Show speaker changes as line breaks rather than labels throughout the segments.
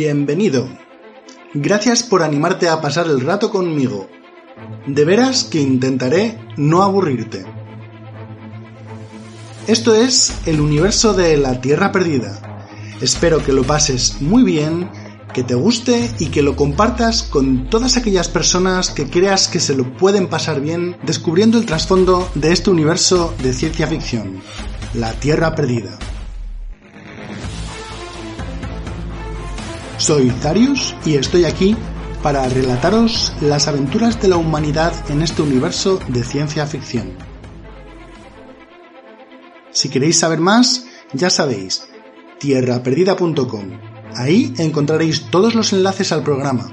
Bienvenido. Gracias por animarte a pasar el rato conmigo. De veras que intentaré no aburrirte. Esto es el universo de la Tierra Perdida. Espero que lo pases muy bien, que te guste y que lo compartas con todas aquellas personas que creas que se lo pueden pasar bien descubriendo el trasfondo de este universo de ciencia ficción, la Tierra Perdida. Soy Darius y estoy aquí para relataros las aventuras de la humanidad en este universo de ciencia ficción. Si queréis saber más, ya sabéis, tierraperdida.com. Ahí encontraréis todos los enlaces al programa,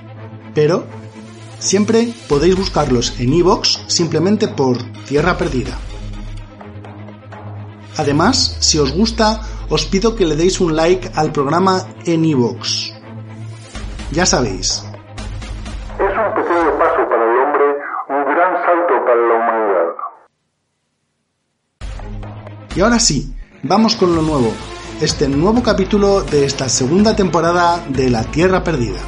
pero siempre podéis buscarlos en iVoox simplemente por Tierra Perdida. Además, si os gusta, os pido que le deis un like al programa en iVoox. Ya sabéis.
Es un pequeño paso para el hombre, un gran salto para la humanidad.
Y ahora sí, vamos con lo nuevo, este nuevo capítulo de esta segunda temporada de La Tierra Perdida.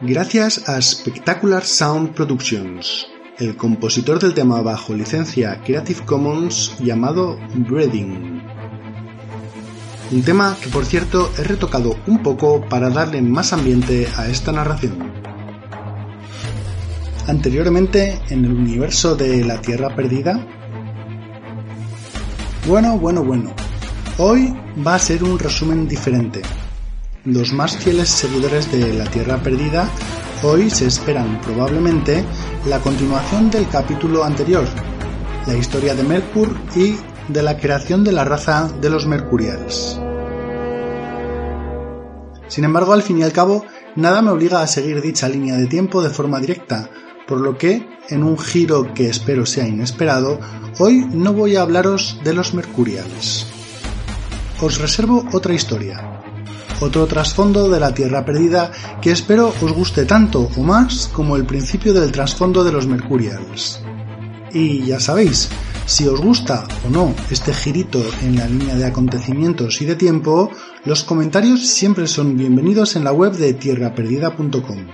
Gracias a Spectacular Sound Productions, el compositor del tema bajo licencia Creative Commons llamado Breeding. Un tema que por cierto he retocado un poco para darle más ambiente a esta narración. Anteriormente en el universo de La Tierra Perdida. Bueno, bueno, bueno. Hoy va a ser un resumen diferente. Los más fieles seguidores de La Tierra Perdida hoy se esperan probablemente la continuación del capítulo anterior, la historia de Mercur y de la creación de la raza de los Mercurials. Sin embargo, al fin y al cabo, nada me obliga a seguir dicha línea de tiempo de forma directa, por lo que, en un giro que espero sea inesperado, hoy no voy a hablaros de los Mercurials. Os reservo otra historia, otro trasfondo de la Tierra Perdida que espero os guste tanto o más como el principio del trasfondo de los Mercurials. Y ya sabéis, si os gusta o no este girito en la línea de acontecimientos y de tiempo, los comentarios siempre son bienvenidos en la web de tierraperdida.com.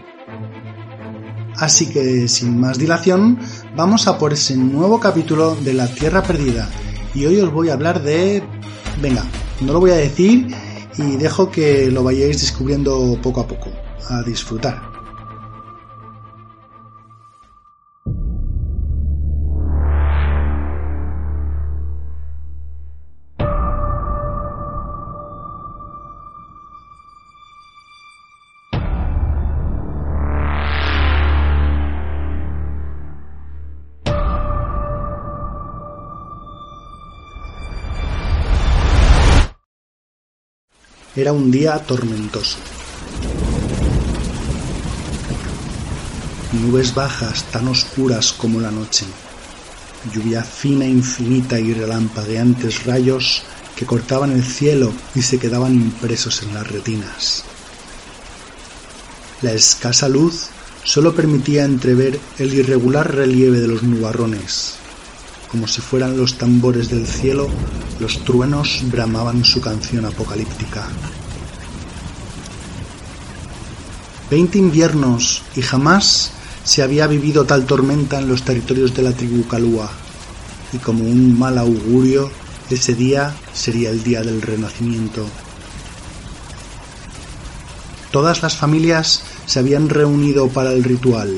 Así que, sin más dilación, vamos a por ese nuevo capítulo de La Tierra Perdida. Y hoy os voy a hablar de... Venga, no lo voy a decir y dejo que lo vayáis descubriendo poco a poco. A disfrutar. Era un día tormentoso. Nubes bajas tan oscuras como la noche, lluvia fina, infinita y relampagueantes rayos que cortaban el cielo y se quedaban impresos en las retinas. La escasa luz solo permitía entrever el irregular relieve de los nubarrones. Como si fueran los tambores del cielo, los truenos bramaban su canción apocalíptica. Veinte inviernos y jamás se había vivido tal tormenta en los territorios de la tribu Calúa, y como un mal augurio, ese día sería el día del renacimiento. Todas las familias se habían reunido para el ritual.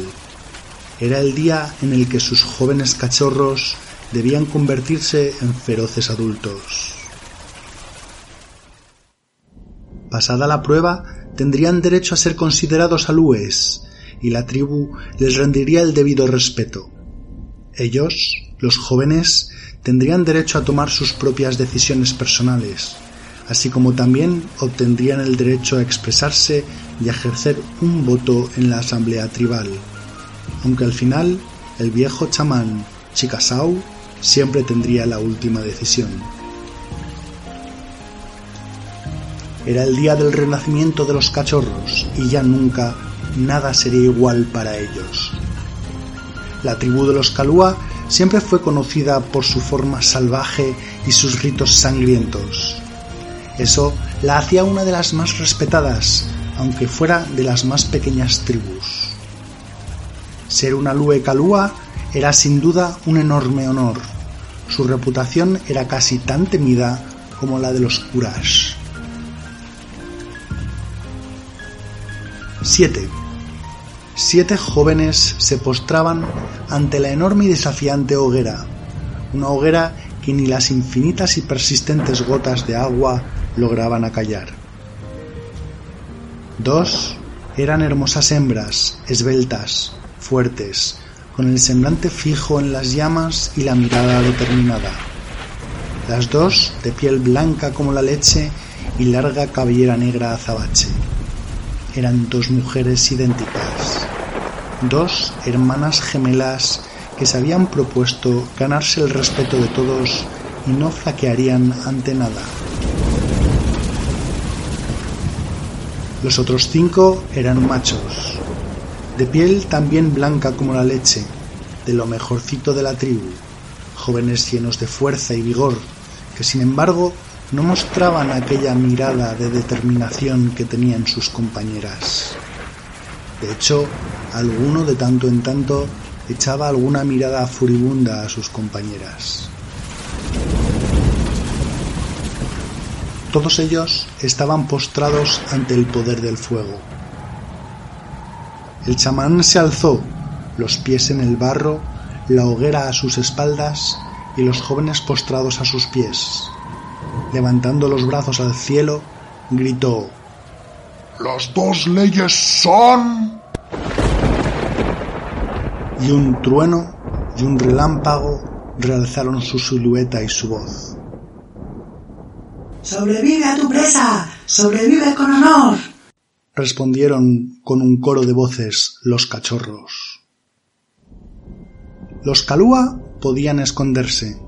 Era el día en el que sus jóvenes cachorros debían convertirse en feroces adultos. Pasada la prueba, tendrían derecho a ser considerados alúes, y la tribu les rendiría el debido respeto. Ellos, los jóvenes, tendrían derecho a tomar sus propias decisiones personales, así como también obtendrían el derecho a expresarse y a ejercer un voto en la asamblea tribal, aunque al final el viejo chamán Chicasau siempre tendría la última decisión. Era el día del renacimiento de los cachorros y ya nunca nada sería igual para ellos. La tribu de los Kalua siempre fue conocida por su forma salvaje y sus ritos sangrientos. Eso la hacía una de las más respetadas, aunque fuera de las más pequeñas tribus. Ser una Lue Kalua era sin duda un enorme honor. Su reputación era casi tan temida como la de los Kurash. 7. Siete jóvenes se postraban ante la enorme y desafiante hoguera, una hoguera que ni las infinitas y persistentes gotas de agua lograban acallar. Dos eran hermosas hembras, esbeltas, fuertes, con el semblante fijo en las llamas y la mirada determinada. Las dos de piel blanca como la leche y larga cabellera negra azabache. Eran dos mujeres idénticas, dos hermanas gemelas que se habían propuesto ganarse el respeto de todos y no flaquearían ante nada. Los otros cinco eran machos, de piel también blanca como la leche, de lo mejorcito de la tribu, jóvenes llenos de fuerza y vigor, que sin embargo no mostraban aquella mirada de determinación que tenían sus compañeras. De hecho, alguno de tanto en tanto echaba alguna mirada furibunda a sus compañeras. Todos ellos estaban postrados ante el poder del fuego. El chamán se alzó, los pies en el barro, la hoguera a sus espaldas y los jóvenes postrados a sus pies. Levantando los brazos al cielo, gritó
Las dos leyes son...
Y un trueno y un relámpago realzaron su silueta y su voz.
¡Sobrevive a tu presa! ¡Sobrevive con honor!
Respondieron con un coro de voces los cachorros. Los Kalúa podían esconderse.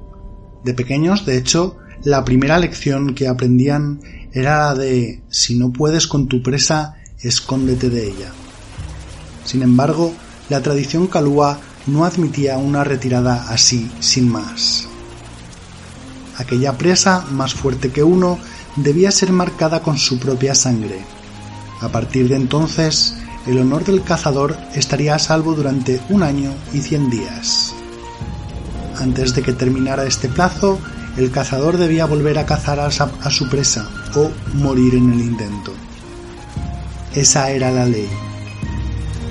De pequeños, de hecho, la primera lección que aprendían era la de si no puedes con tu presa, escóndete de ella. Sin embargo, la tradición Kalúa no admitía una retirada así, sin más. Aquella presa, más fuerte que uno, debía ser marcada con su propia sangre. A partir de entonces, el honor del cazador estaría a salvo durante un año y cien días. Antes de que terminara este plazo, el cazador debía volver a cazar a, su presa o morir en el intento. Esa era la ley.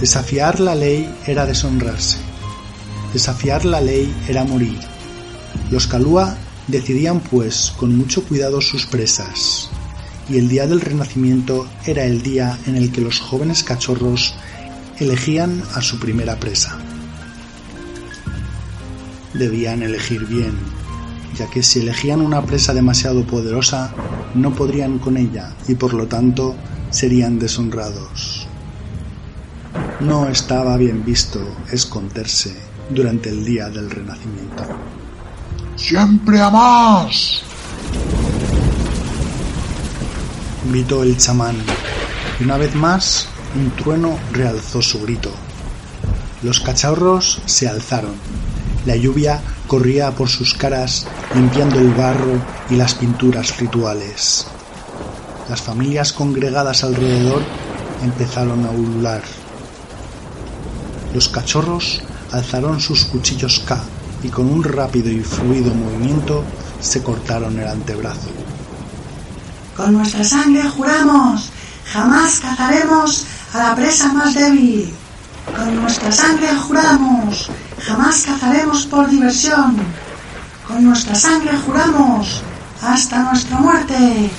Desafiar la ley era deshonrarse. Desafiar la ley era morir. Los Kalúa decidían pues con mucho cuidado sus presas, y el día del renacimiento era el día en el que los jóvenes cachorros elegían a su primera presa. Debían elegir bien, ya que si elegían una presa demasiado poderosa, no podrían con ella y por lo tanto serían deshonrados. No estaba bien visto esconderse durante el día del renacimiento.
¡Siempre a más!
Gritó el chamán, y una vez más un trueno realzó su grito. Los cachorros se alzaron. La lluvia corría por sus caras limpiando el barro y las pinturas rituales. Las familias congregadas alrededor empezaron a ulular. Los cachorros alzaron sus cuchillos K y con un rápido y fluido movimiento se cortaron el antebrazo.
Con nuestra sangre juramos, jamás cazaremos a la presa más débil. Con nuestra sangre juramos, jamás cazaremos por diversión. Con nuestra sangre juramos, hasta nuestra muerte.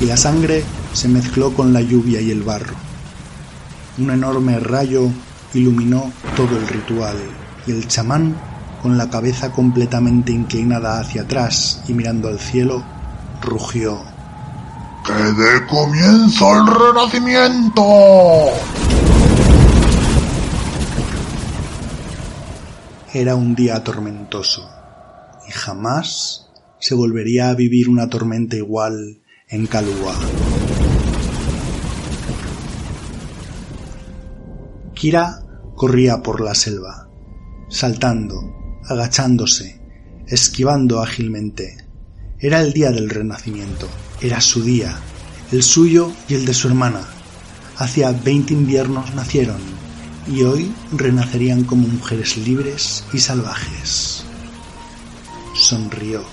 Y la sangre se mezcló con la lluvia y el barro. Un enorme rayo iluminó todo el ritual y el chamán, con la cabeza completamente inclinada hacia atrás y mirando al cielo, rugió.
¡Que dé comienzo el renacimiento!
Era un día tormentoso y jamás se volvería a vivir una tormenta igual en Kalua. Kira corría por la selva, saltando, agachándose, esquivando ágilmente. Era el día del renacimiento, era su día, el suyo y el de su hermana. Hacía veinte inviernos nacieron y hoy renacerían como mujeres libres y salvajes. Sonrió.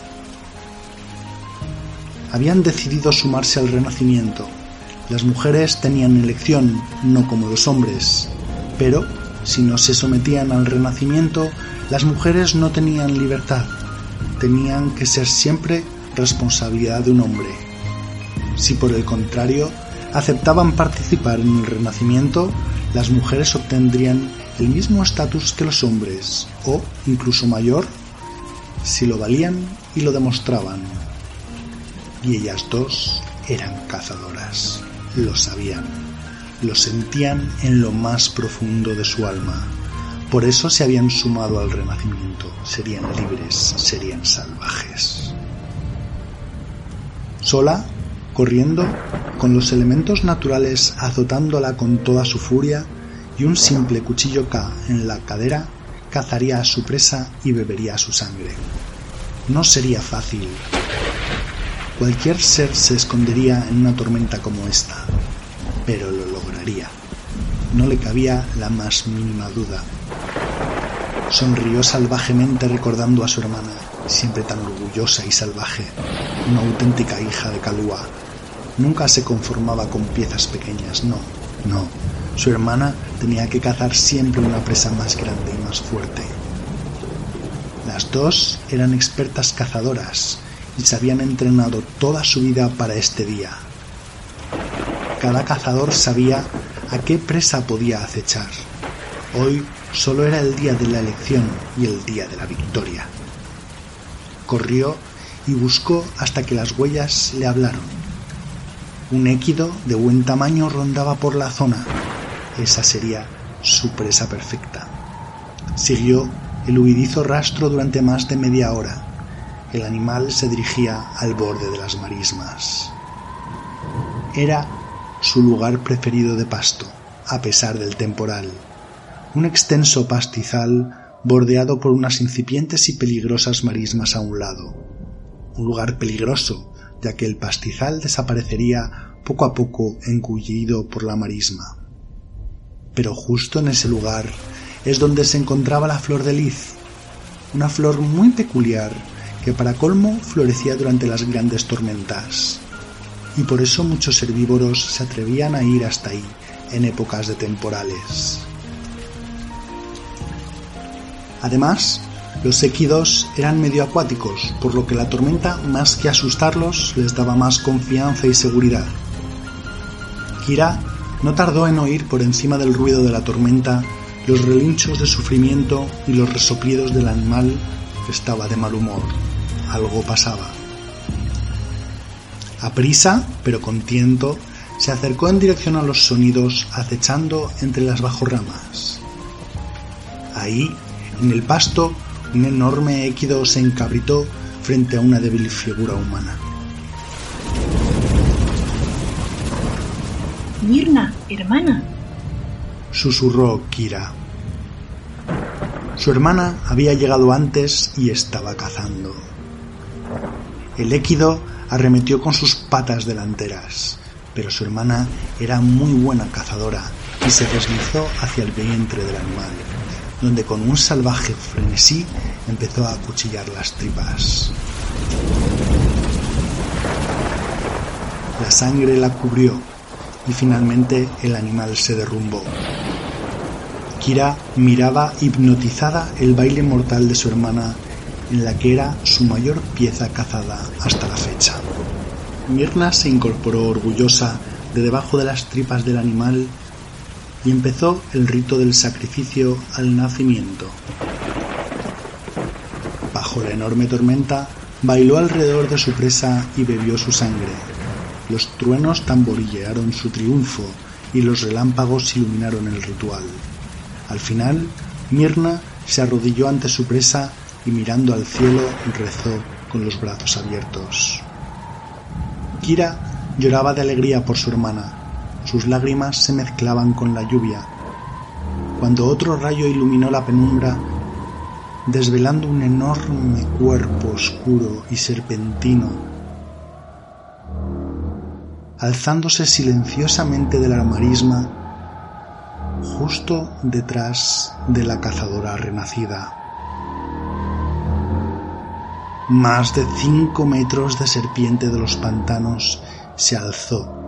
Habían decidido sumarse al renacimiento. Las mujeres tenían elección, no como los hombres, pero si no se sometían al renacimiento, las mujeres no tenían libertad, tenían que ser siempre responsabilidad de un hombre. Si por el contrario aceptaban participar en el renacimiento, las mujeres obtendrían el mismo estatus que los hombres, o incluso mayor, si lo valían y lo demostraban. Y ellas dos eran cazadoras, lo sabían, lo sentían en lo más profundo de su alma. Por eso se habían sumado al renacimiento, serían libres, serían salvajes. Sola, corriendo, con los elementos naturales azotándola con toda su furia, y un simple cuchillo K en la cadera, cazaría a su presa y bebería su sangre. No sería fácil. Cualquier ser se escondería en una tormenta como esta, pero lo lograría. No le cabía la más mínima duda. Sonrió salvajemente recordando a su hermana, siempre tan orgullosa y salvaje, una auténtica hija de Calúa. Nunca se conformaba con piezas pequeñas, no, no. Su hermana tenía que cazar siempre una presa más grande y más fuerte. Las dos eran expertas cazadoras y se habían entrenado toda su vida para este día. Cada cazador sabía a qué presa podía acechar. Hoy solo era el día de la elección y el día de la victoria. Corrió y buscó hasta que las huellas le hablaron. Un équido de buen tamaño rondaba por la zona. Esa sería su presa perfecta. Siguió el huidizo rastro durante más de media hora. El animal se dirigía al borde de las marismas. Era su lugar preferido de pasto, a pesar del temporal. Un extenso pastizal bordeado por unas incipientes y peligrosas marismas a un lado. Un lugar peligroso, ya que el pastizal desaparecería poco a poco engullido por la marisma. Pero justo en ese lugar es donde se encontraba la flor de lis, una flor muy peculiar que para colmo florecía durante las grandes tormentas, y por eso muchos herbívoros se atrevían a ir hasta ahí en épocas de temporales. Además, los équidos eran medio acuáticos, por lo que la tormenta, más que asustarlos, les daba más confianza y seguridad. Kira no tardó en oír por encima del ruido de la tormenta los relinchos de sufrimiento y los resoplidos del animal que estaba de mal humor. Algo pasaba. Aprisa, pero con tiento, se acercó en dirección a los sonidos, acechando entre las bajorramas. Ahí en el pasto, un enorme équido se encabritó frente a una débil figura humana.
Mirna, hermana.
Susurró Kira. Su hermana había llegado antes y estaba cazando. El équido arremetió con sus patas delanteras, pero su hermana era muy buena cazadora y se deslizó hacia el vientre del animal donde con un salvaje frenesí empezó a acuchillar las tripas. La sangre la cubrió y finalmente el animal se derrumbó. Kira miraba hipnotizada el baile mortal de su hermana en la que era su mayor pieza cazada hasta la fecha. Mirna se incorporó orgullosa de debajo de las tripas del animal y empezó el rito del sacrificio al nacimiento. Bajo la enorme tormenta, bailó alrededor de su presa y bebió su sangre. Los truenos tamborillearon su triunfo y los relámpagos iluminaron el ritual. Al final, Mirna se arrodilló ante su presa y mirando al cielo rezó con los brazos abiertos. Kira lloraba de alegría por su hermana, sus lágrimas se mezclaban con la lluvia. Cuando otro rayo iluminó la penumbra, desvelando un enorme cuerpo oscuro y serpentino, alzándose silenciosamente de la marisma justo detrás de la cazadora renacida. Más de cinco metros de serpiente de los pantanos se alzó,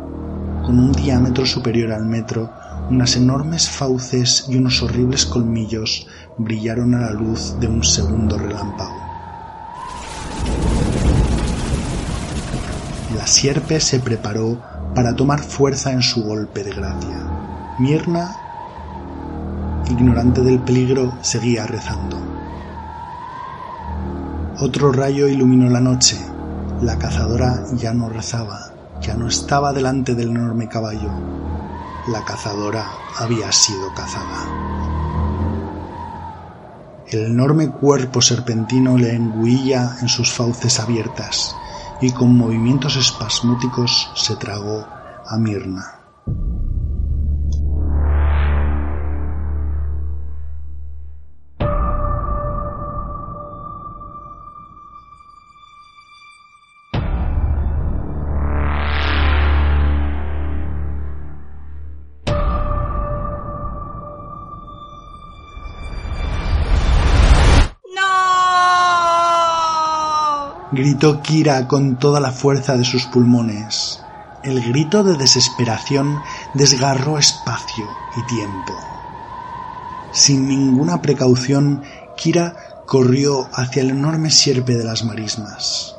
con un diámetro superior al metro, unas enormes fauces y unos horribles colmillos brillaron a la luz de un segundo relámpago. La sierpe se preparó para tomar fuerza en su golpe de gracia. Mirna, ignorante del peligro, seguía rezando. Otro rayo iluminó la noche. La cazadora ya no rezaba, ya no estaba delante del enorme caballo. La cazadora había sido cazada. El enorme cuerpo serpentino le engüía en sus fauces abiertas y con movimientos espasmóticos se tragó a Mirna. Gritó Kira con toda la fuerza de sus pulmones. El grito de desesperación desgarró espacio y tiempo. Sin ninguna precaución, Kira corrió hacia el enorme sierpe de las marismas.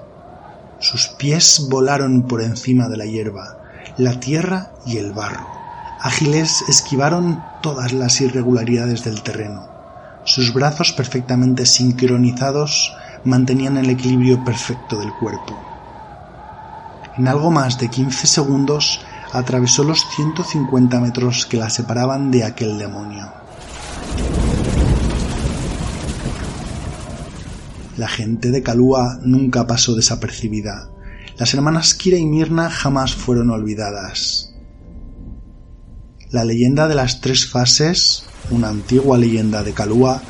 Sus pies volaron por encima de la hierba, la tierra y el barro. Ágiles esquivaron todas las irregularidades del terreno. Sus brazos perfectamente sincronizados mantenían el equilibrio perfecto del cuerpo. En algo más de 15 segundos atravesó los 150 metros que la separaban de aquel demonio. La gente de Kalua nunca pasó desapercibida. Las hermanas Kira y Mirna jamás fueron olvidadas. La leyenda de las tres fases, una antigua leyenda de Kalua,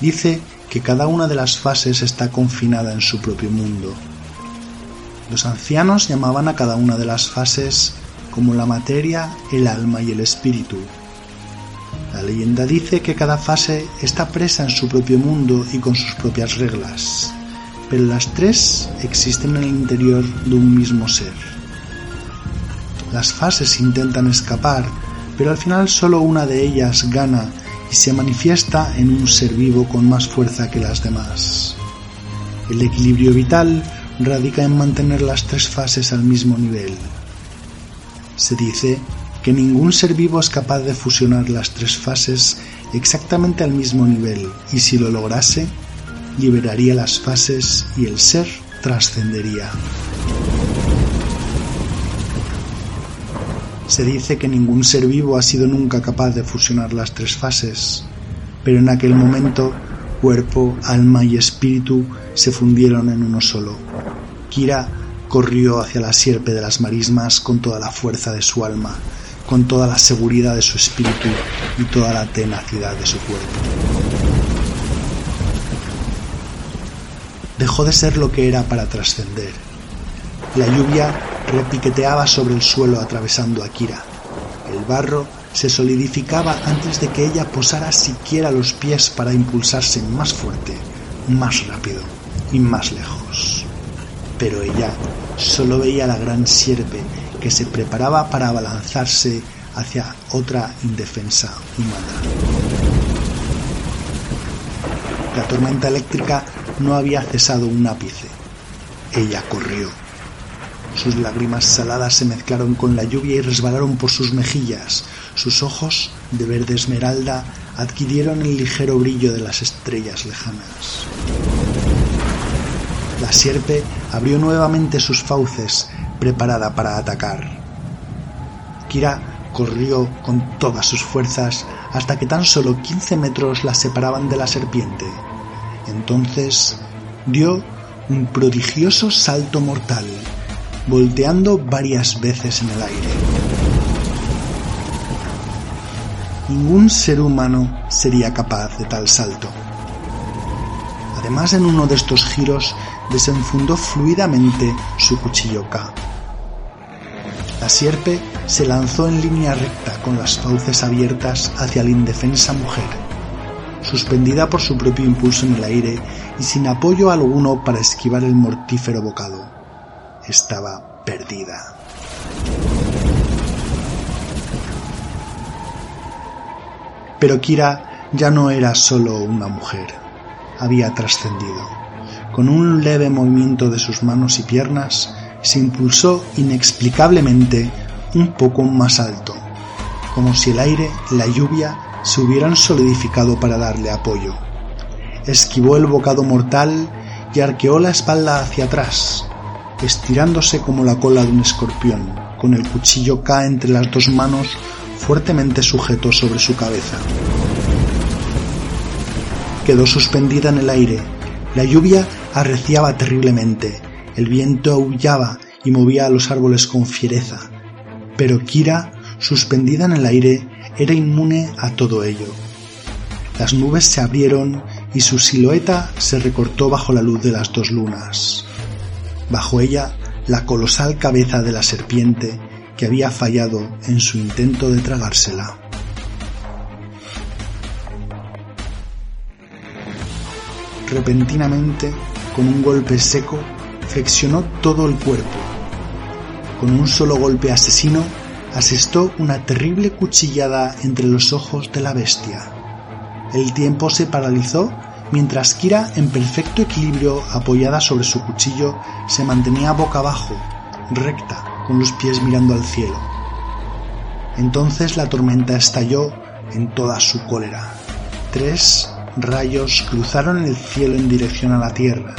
dice que cada una de las fases está confinada en su propio mundo. Los ancianos llamaban a cada una de las fases como la materia, el alma y el espíritu. La leyenda dice que cada fase está presa en su propio mundo y con sus propias reglas, pero las tres existen en el interior de un mismo ser. Las fases intentan escapar, pero al final solo una de ellas gana y se manifiesta en un ser vivo con más fuerza que las demás. El equilibrio vital radica en mantener las tres fases al mismo nivel. Se dice que ningún ser vivo es capaz de fusionar las tres fases exactamente al mismo nivel y si lo lograse, liberaría las fases y el ser trascendería. Se dice que ningún ser vivo ha sido nunca capaz de fusionar las tres fases, pero en aquel momento cuerpo, alma y espíritu se fundieron en uno solo. Kira corrió hacia la sierpe de las marismas con toda la fuerza de su alma, con toda la seguridad de su espíritu y toda la tenacidad de su cuerpo. Dejó de ser lo que era para trascender. La lluvia repiqueteaba sobre el suelo atravesando a Kira. El barro se solidificaba antes de que ella posara siquiera los pies para impulsarse más fuerte, más rápido y más lejos. Pero ella solo veía la gran sierpe que se preparaba para abalanzarse hacia otra indefensa humana. La tormenta eléctrica no había cesado un ápice. Ella corrió sus lágrimas saladas se mezclaron con la lluvia y resbalaron por sus mejillas. Sus ojos, de verde esmeralda, adquirieron el ligero brillo de las estrellas lejanas. La sierpe abrió nuevamente sus fauces, preparada para atacar. Kira corrió con todas sus fuerzas hasta que tan solo quince metros la separaban de la serpiente. Entonces dio un prodigioso salto mortal volteando varias veces en el aire. Ningún ser humano sería capaz de tal salto. Además, en uno de estos giros desenfundó fluidamente su cuchillo K. La sierpe se lanzó en línea recta con las fauces abiertas hacia la indefensa mujer, suspendida por su propio impulso en el aire y sin apoyo alguno para esquivar el mortífero bocado. Estaba perdida. Pero Kira ya no era solo una mujer, había trascendido. Con un leve movimiento de sus manos y piernas, se impulsó inexplicablemente un poco más alto, como si el aire, la lluvia, se hubieran solidificado para darle apoyo. Esquivó el bocado mortal y arqueó la espalda hacia atrás, estirándose como la cola de un escorpión, con el cuchillo K entre las dos manos fuertemente sujeto sobre su cabeza. Quedó suspendida en el aire. La lluvia arreciaba terriblemente. El viento aullaba y movía a los árboles con fiereza. Pero Kira, suspendida en el aire, era inmune a todo ello. Las nubes se abrieron y su silueta se recortó bajo la luz de las dos lunas. Bajo ella, la colosal cabeza de la serpiente que había fallado en su intento de tragársela. Repentinamente, con un golpe seco, flexionó todo el cuerpo. Con un solo golpe asesino, asestó una terrible cuchillada entre los ojos de la bestia. El tiempo se paralizó mientras Kira, en perfecto equilibrio apoyada sobre su cuchillo, se mantenía boca abajo, recta, con los pies mirando al cielo. Entonces la tormenta estalló en toda su cólera. Tres rayos cruzaron el cielo en dirección a la tierra.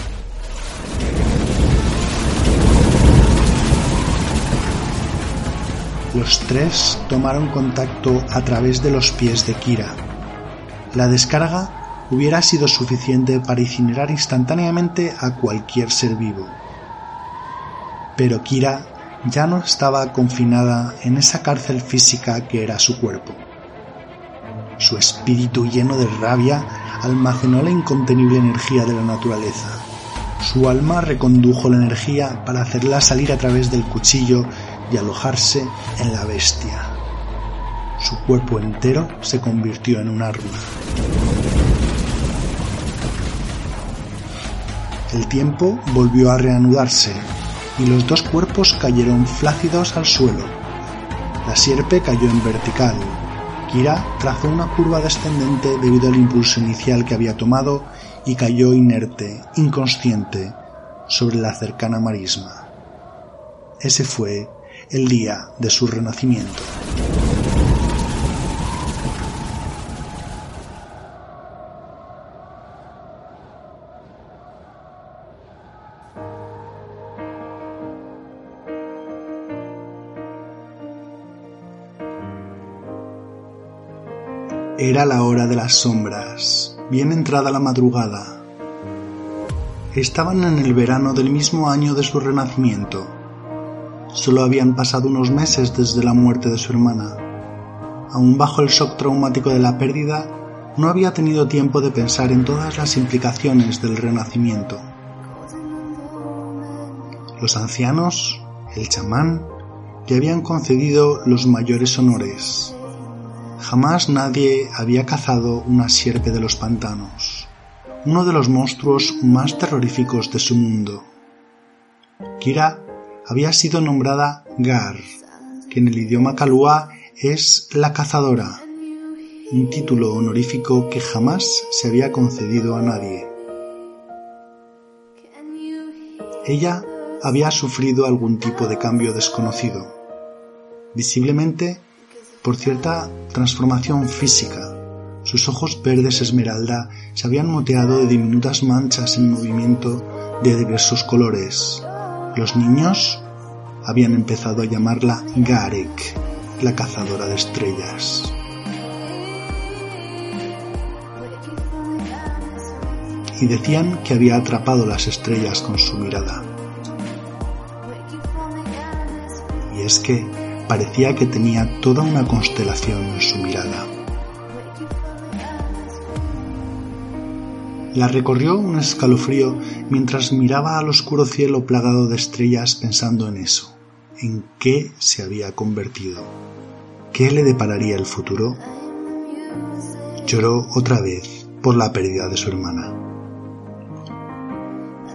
Los tres tomaron contacto a través de los pies de Kira. La descarga hubiera sido suficiente para incinerar instantáneamente a cualquier ser vivo. Pero Kira ya no estaba confinada en esa cárcel física que era su cuerpo. Su espíritu lleno de rabia almacenó la incontenible energía de la naturaleza. Su alma recondujo la energía para hacerla salir a través del cuchillo y alojarse en la bestia. Su cuerpo entero se convirtió en un árbol. El tiempo volvió a reanudarse y los dos cuerpos cayeron flácidos al suelo. La sierpe cayó en vertical. Kira trazó una curva descendente debido al impulso inicial que había tomado y cayó inerte, inconsciente, sobre la cercana marisma. Ese fue el día de su renacimiento. Era la hora de las sombras, bien entrada la madrugada. Estaban en el verano del mismo año de su renacimiento. Solo habían pasado unos meses desde la muerte de su hermana. Aún bajo el shock traumático de la pérdida, no había tenido tiempo de pensar en todas las implicaciones del renacimiento. Los ancianos, el chamán, le habían concedido los mayores honores Jamás nadie había cazado una sierpe de los pantanos, uno de los monstruos más terroríficos de su mundo. Kira había sido nombrada Gar, que en el idioma kalua es la cazadora, un título honorífico que jamás se había concedido a nadie. Ella había sufrido algún tipo de cambio desconocido. Visiblemente por cierta transformación física. Sus ojos verdes esmeralda se habían moteado de diminutas manchas en movimiento de diversos colores. Los niños habían empezado a llamarla Garek, la cazadora de estrellas. Y decían que había atrapado las estrellas con su mirada. Y es que parecía que tenía toda una constelación en su mirada. La recorrió un escalofrío mientras miraba al oscuro cielo plagado de estrellas pensando en eso, en qué se había convertido, qué le depararía el futuro. Lloró otra vez por la pérdida de su hermana.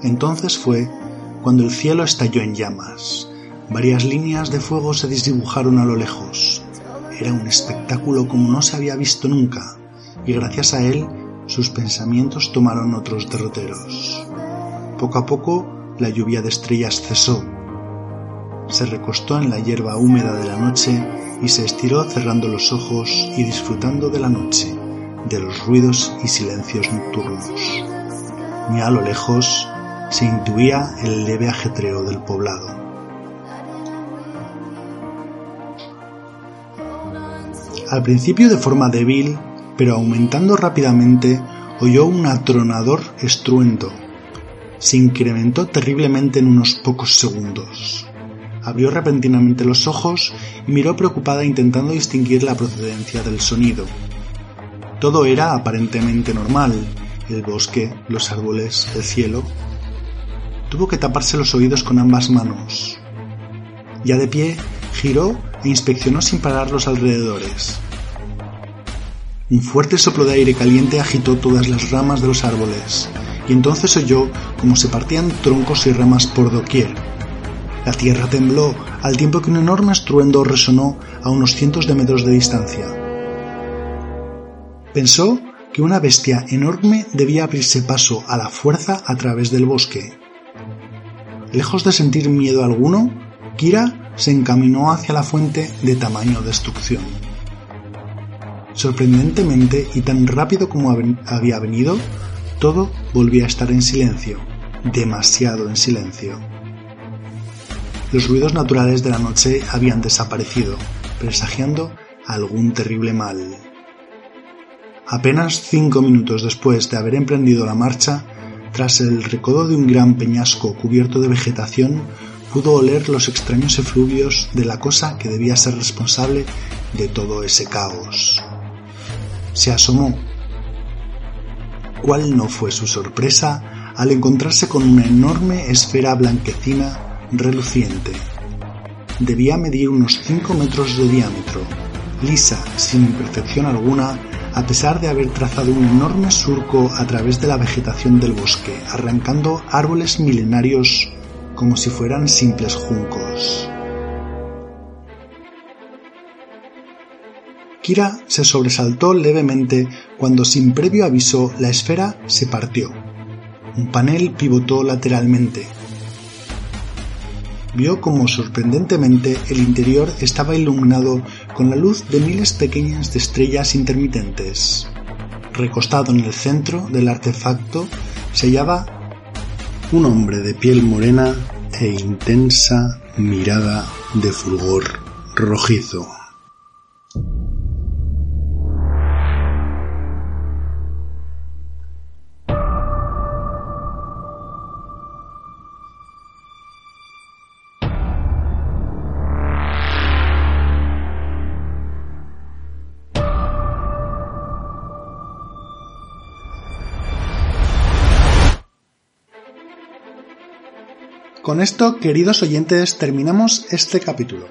Entonces fue cuando el cielo estalló en llamas. Varias líneas de fuego se desdibujaron a lo lejos. Era un espectáculo como no se había visto nunca, y gracias a él sus pensamientos tomaron otros derroteros. Poco a poco la lluvia de estrellas cesó. Se recostó en la hierba húmeda de la noche y se estiró cerrando los ojos y disfrutando de la noche, de los ruidos y silencios nocturnos. Ni a lo lejos se intuía el leve ajetreo del poblado. Al principio de forma débil, pero aumentando rápidamente, oyó un atronador estruendo. Se incrementó terriblemente en unos pocos segundos. Abrió repentinamente los ojos y miró preocupada intentando distinguir la procedencia del sonido. Todo era aparentemente normal, el bosque, los árboles, el cielo. Tuvo que taparse los oídos con ambas manos. Ya de pie, giró inspeccionó sin parar los alrededores. Un fuerte soplo de aire caliente agitó todas las ramas de los árboles, y entonces oyó como se partían troncos y ramas por doquier. La tierra tembló al tiempo que un enorme estruendo resonó a unos cientos de metros de distancia. Pensó que una bestia enorme debía abrirse paso a la fuerza a través del bosque. Lejos de sentir miedo alguno, Kira se encaminó hacia la fuente de tamaño destrucción. Sorprendentemente y tan rápido como había venido, todo volvía a estar en silencio, demasiado en silencio. Los ruidos naturales de la noche habían desaparecido, presagiando algún terrible mal. Apenas cinco minutos después de haber emprendido la marcha, tras el recodo de un gran peñasco cubierto de vegetación, pudo oler los extraños efluvios de la cosa que debía ser responsable de todo ese caos se asomó. ¿Cuál no fue su sorpresa al encontrarse con una enorme esfera blanquecina reluciente? Debía medir unos 5 metros de diámetro, lisa, sin imperfección alguna, a pesar de haber trazado un enorme surco a través de la vegetación del bosque, arrancando árboles milenarios como si fueran simples juncos. Kira se sobresaltó levemente cuando sin previo aviso la esfera se partió. Un panel pivotó lateralmente. Vio como sorprendentemente el interior estaba iluminado con la luz de miles pequeñas estrellas intermitentes. Recostado en el centro del artefacto se hallaba un hombre de piel morena e intensa mirada de fulgor rojizo. Con esto, queridos oyentes, terminamos este capítulo.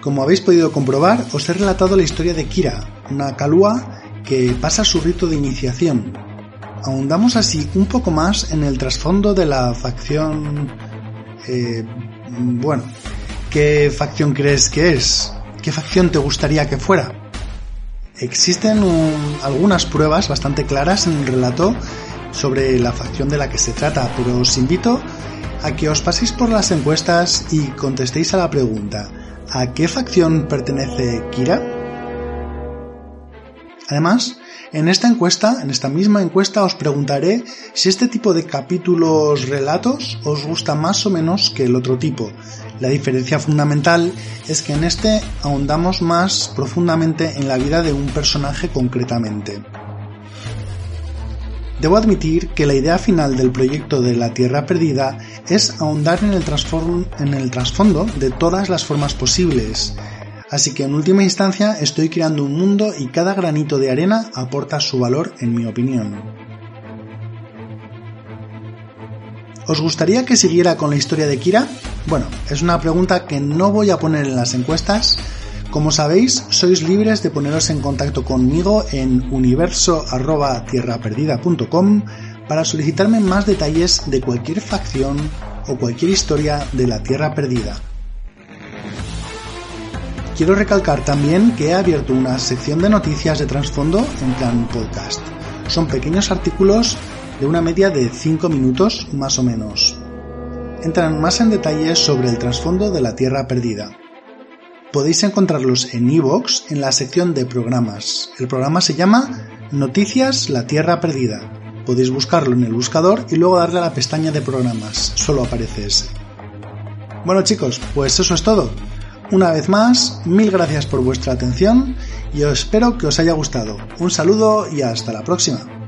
Como habéis podido comprobar, os he relatado la historia de Kira, una calúa que pasa su rito de iniciación. Ahondamos así un poco más en el trasfondo de la facción... Eh, bueno, ¿qué facción crees que es? ¿Qué facción te gustaría que fuera? Existen algunas pruebas bastante claras en el relato sobre la facción de la que se trata, pero os invito a que os paséis por las encuestas y contestéis a la pregunta ¿a qué facción pertenece Kira? Además, en esta encuesta, en esta misma encuesta, os preguntaré si este tipo de capítulos relatos os gusta más o menos que el otro tipo. La diferencia fundamental es que en este ahondamos más profundamente en la vida de un personaje concretamente. Debo admitir que la idea final del proyecto de la Tierra Perdida es ahondar en el, trasfondo de todas las formas posibles, Así que en última instancia estoy creando un mundo y cada granito de arena aporta su valor en mi opinión. ¿Os gustaría que siguiera con la historia de Kira? Bueno, es una pregunta que no voy a poner en las encuestas. Como sabéis, sois libres de poneros en contacto conmigo en universo.tierraperdida.com para solicitarme más detalles de cualquier facción o cualquier historia de la Tierra Perdida. Quiero recalcar también que he abierto una sección de noticias de trasfondo en plan podcast. Son pequeños artículos de una media de 5 minutos más o menos. Entran más en detalles sobre el trasfondo de la Tierra Perdida. Podéis encontrarlos en iVoox en la sección de programas. El programa se llama Noticias La Tierra Perdida. Podéis buscarlo en el buscador y luego darle a la pestaña de programas. Solo aparece ese. Bueno chicos, pues eso es todo. Una vez más, mil gracias por vuestra atención y os espero que os haya gustado. Un saludo y hasta la próxima.